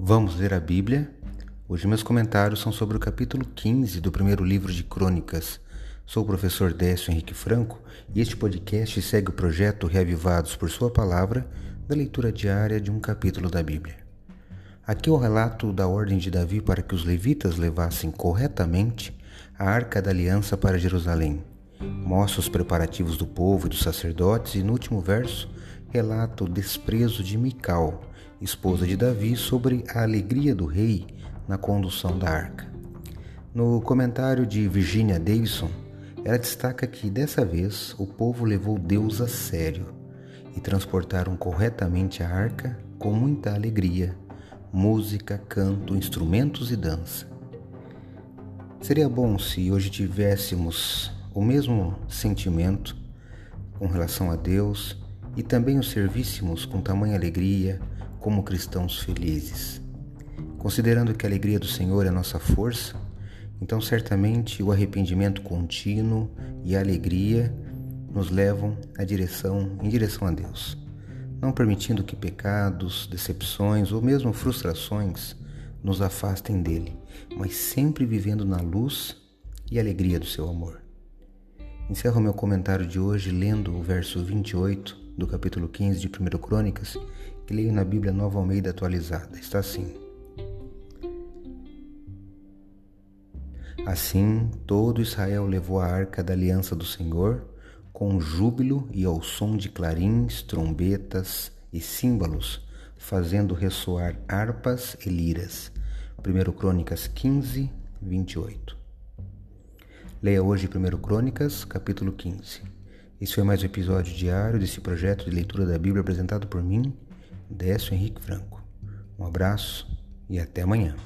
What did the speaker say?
Vamos ler a Bíblia? Hoje meus comentários são sobre o capítulo 15 do primeiro livro de Crônicas. Sou o professor Décio Henrique Franco e este podcast segue o projeto Reavivados por Sua Palavra da leitura diária de um capítulo da Bíblia. Aqui é o relato da ordem de Davi para que os levitas levassem corretamente a arca da aliança para Jerusalém. Mostra os preparativos do povo e dos sacerdotes e no último verso relata o desprezo de Mical, esposa de Davi, sobre a alegria do rei na condução da arca. No comentário de Virginia Davidson, ela destaca que dessa vez o povo levou Deus a sério e transportaram corretamente a arca com muita alegria, música, canto, instrumentos e dança. Seria bom se hoje tivéssemos o mesmo sentimento com relação a Deus e também o servíssemos com tamanha alegria como cristãos felizes. Considerando que a alegria do Senhor é nossa força, então certamente o arrependimento contínuo e a alegria nos levam à direção, em direção a Deus, não permitindo que pecados, decepções ou mesmo frustrações nos afastem dele, mas sempre vivendo na luz e alegria do seu amor. Encerro meu comentário de hoje lendo o verso 28 do capítulo 15de 1 Crônicas, que leio na Bíblia Nova Almeida atualizada. Está assim: Assim, todo Israel levou a arca da aliança do Senhor com júbilo e ao som de clarins, trombetas e símbolos, fazendo ressoar harpas e liras. 1 Crônicas 15, 28. Leia hoje 1 Crônicas, capítulo 15. Esse foi mais um episódio diário desse projeto de leitura da Bíblia apresentado por mim, Décio Henrique Franco. Um abraço e até amanhã.